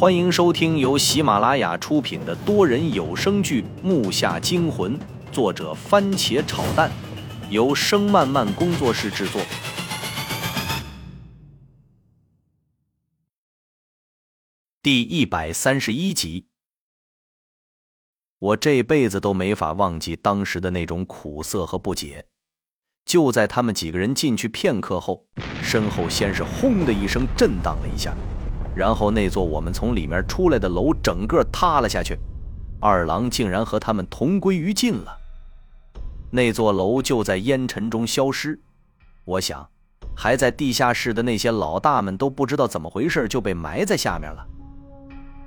欢迎收听由喜马拉雅出品的多人有声剧《木下惊魂》，作者番茄炒蛋，由声漫漫工作室制作。第一百三十一集，我这辈子都没法忘记当时的那种苦涩和不解。就在他们几个人进去片刻后，身后先是轰的一声震荡了一下。然后那座我们从里面出来的楼整个塌了下去，二郎竟然和他们同归于尽了。那座楼就在烟尘中消失。我想，还在地下室的那些老大们都不知道怎么回事就被埋在下面了。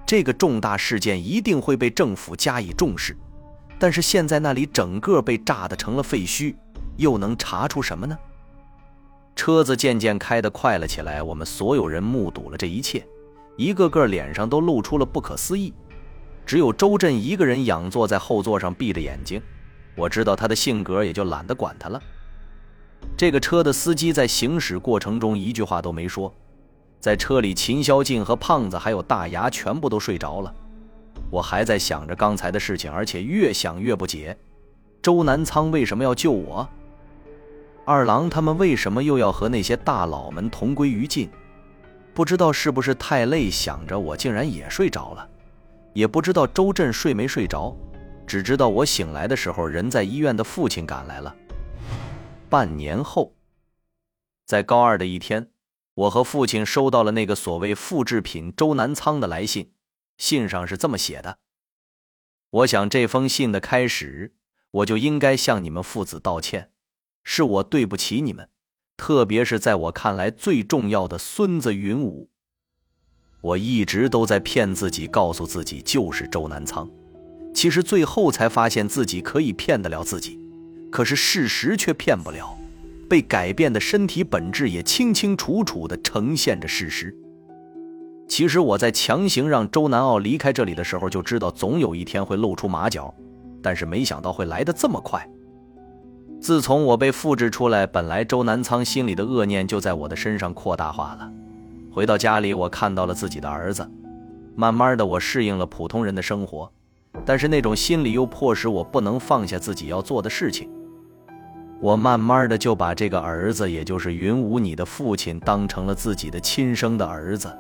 这个重大事件一定会被政府加以重视，但是现在那里整个被炸得成了废墟，又能查出什么呢？车子渐渐开得快了起来，我们所有人目睹了这一切。一个个脸上都露出了不可思议，只有周震一个人仰坐在后座上闭着眼睛。我知道他的性格，也就懒得管他了。这个车的司机在行驶过程中一句话都没说，在车里，秦霄静和胖子还有大牙全部都睡着了。我还在想着刚才的事情，而且越想越不解：周南仓为什么要救我？二郎他们为什么又要和那些大佬们同归于尽？不知道是不是太累，想着我竟然也睡着了，也不知道周震睡没睡着，只知道我醒来的时候，人在医院的父亲赶来了。半年后，在高二的一天，我和父亲收到了那个所谓复制品周南仓的来信，信上是这么写的。我想这封信的开始，我就应该向你们父子道歉，是我对不起你们。特别是在我看来最重要的孙子云武，我一直都在骗自己，告诉自己就是周南仓。其实最后才发现自己可以骗得了自己，可是事实却骗不了。被改变的身体本质也清清楚楚地呈现着事实。其实我在强行让周南傲离开这里的时候，就知道总有一天会露出马脚，但是没想到会来得这么快。自从我被复制出来，本来周南仓心里的恶念就在我的身上扩大化了。回到家里，我看到了自己的儿子，慢慢的我适应了普通人的生活，但是那种心理又迫使我不能放下自己要做的事情。我慢慢的就把这个儿子，也就是云武你的父亲，当成了自己的亲生的儿子。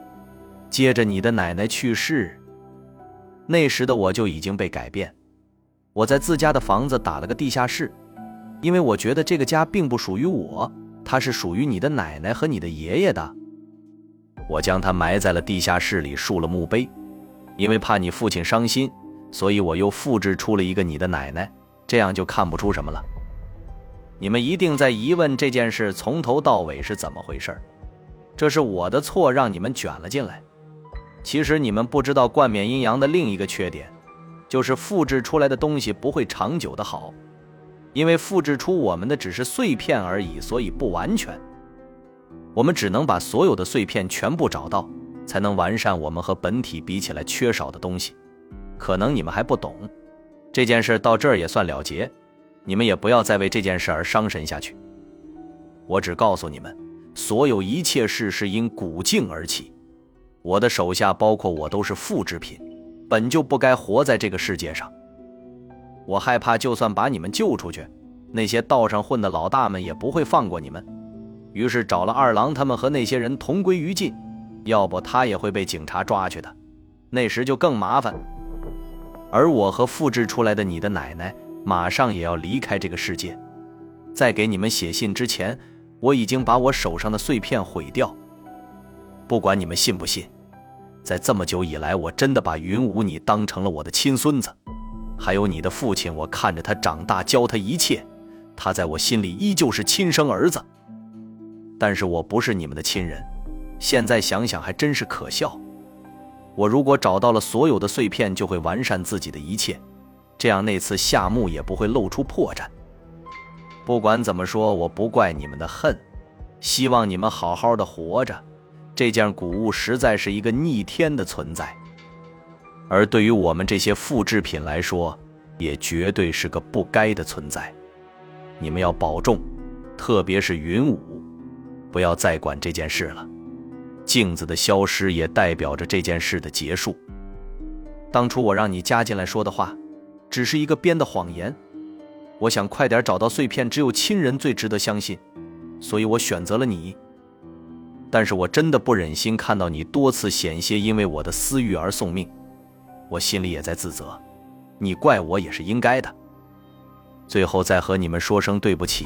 接着你的奶奶去世，那时的我就已经被改变，我在自家的房子打了个地下室。因为我觉得这个家并不属于我，它是属于你的奶奶和你的爷爷的。我将它埋在了地下室里，竖了墓碑。因为怕你父亲伤心，所以我又复制出了一个你的奶奶，这样就看不出什么了。你们一定在疑问这件事从头到尾是怎么回事这是我的错，让你们卷了进来。其实你们不知道冠冕阴阳的另一个缺点，就是复制出来的东西不会长久的好。因为复制出我们的只是碎片而已，所以不完全。我们只能把所有的碎片全部找到，才能完善我们和本体比起来缺少的东西。可能你们还不懂，这件事到这儿也算了结，你们也不要再为这件事而伤神下去。我只告诉你们，所有一切事是因古镜而起。我的手下，包括我，都是复制品，本就不该活在这个世界上。我害怕，就算把你们救出去，那些道上混的老大们也不会放过你们。于是找了二郎他们和那些人同归于尽，要不他也会被警察抓去的，那时就更麻烦。而我和复制出来的你的奶奶，马上也要离开这个世界。在给你们写信之前，我已经把我手上的碎片毁掉。不管你们信不信，在这么久以来，我真的把云武你当成了我的亲孙子。还有你的父亲，我看着他长大，教他一切，他在我心里依旧是亲生儿子。但是我不是你们的亲人，现在想想还真是可笑。我如果找到了所有的碎片，就会完善自己的一切，这样那次夏目也不会露出破绽。不管怎么说，我不怪你们的恨，希望你们好好的活着。这件古物实在是一个逆天的存在。而对于我们这些复制品来说，也绝对是个不该的存在。你们要保重，特别是云武，不要再管这件事了。镜子的消失也代表着这件事的结束。当初我让你加进来说的话，只是一个编的谎言。我想快点找到碎片，只有亲人最值得相信，所以我选择了你。但是我真的不忍心看到你多次险些因为我的私欲而送命，我心里也在自责。你怪我也是应该的。最后再和你们说声对不起，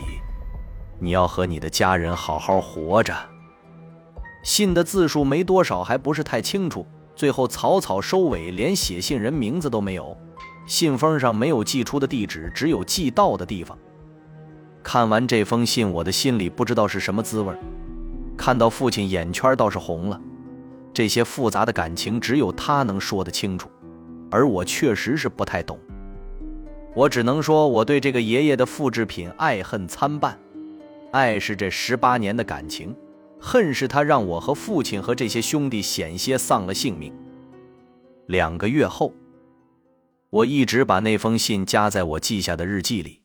你要和你的家人好好活着。信的字数没多少，还不是太清楚，最后草草收尾，连写信人名字都没有。信封上没有寄出的地址，只有寄到的地方。看完这封信，我的心里不知道是什么滋味。看到父亲，眼圈倒是红了。这些复杂的感情，只有他能说得清楚，而我确实是不太懂。我只能说，我对这个爷爷的复制品爱恨参半。爱是这十八年的感情，恨是他让我和父亲和这些兄弟险些丧了性命。两个月后。我一直把那封信夹在我记下的日记里，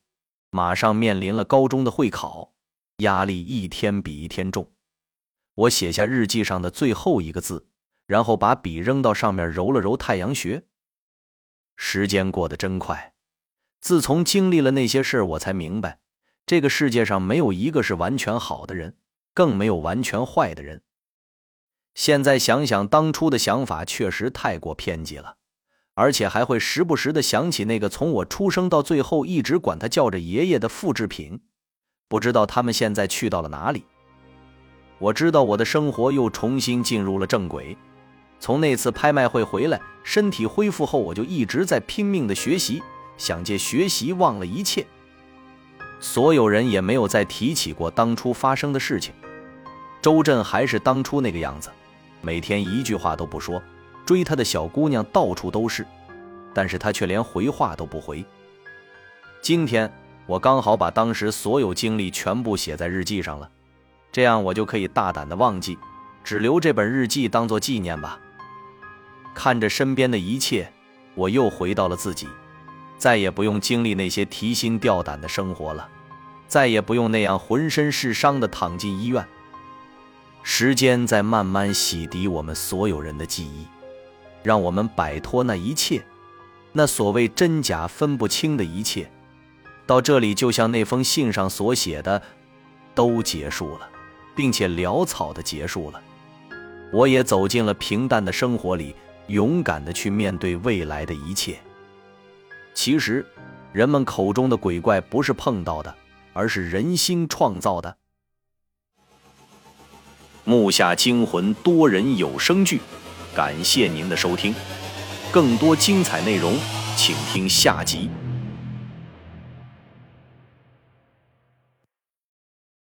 马上面临了高中的会考，压力一天比一天重。我写下日记上的最后一个字，然后把笔扔到上面，揉了揉太阳穴。时间过得真快，自从经历了那些事儿，我才明白，这个世界上没有一个是完全好的人，更没有完全坏的人。现在想想，当初的想法确实太过偏激了。而且还会时不时的想起那个从我出生到最后一直管他叫着爷爷的复制品，不知道他们现在去到了哪里。我知道我的生活又重新进入了正轨。从那次拍卖会回来，身体恢复后，我就一直在拼命的学习，想借学习忘了一切。所有人也没有再提起过当初发生的事情。周震还是当初那个样子，每天一句话都不说。追他的小姑娘到处都是，但是他却连回话都不回。今天我刚好把当时所有经历全部写在日记上了，这样我就可以大胆的忘记，只留这本日记当做纪念吧。看着身边的一切，我又回到了自己，再也不用经历那些提心吊胆的生活了，再也不用那样浑身是伤的躺进医院。时间在慢慢洗涤我们所有人的记忆。让我们摆脱那一切，那所谓真假分不清的一切，到这里就像那封信上所写的，都结束了，并且潦草的结束了。我也走进了平淡的生活里，勇敢的去面对未来的一切。其实，人们口中的鬼怪不是碰到的，而是人心创造的。木下惊魂多人有声剧。感谢您的收听，更多精彩内容，请听下集。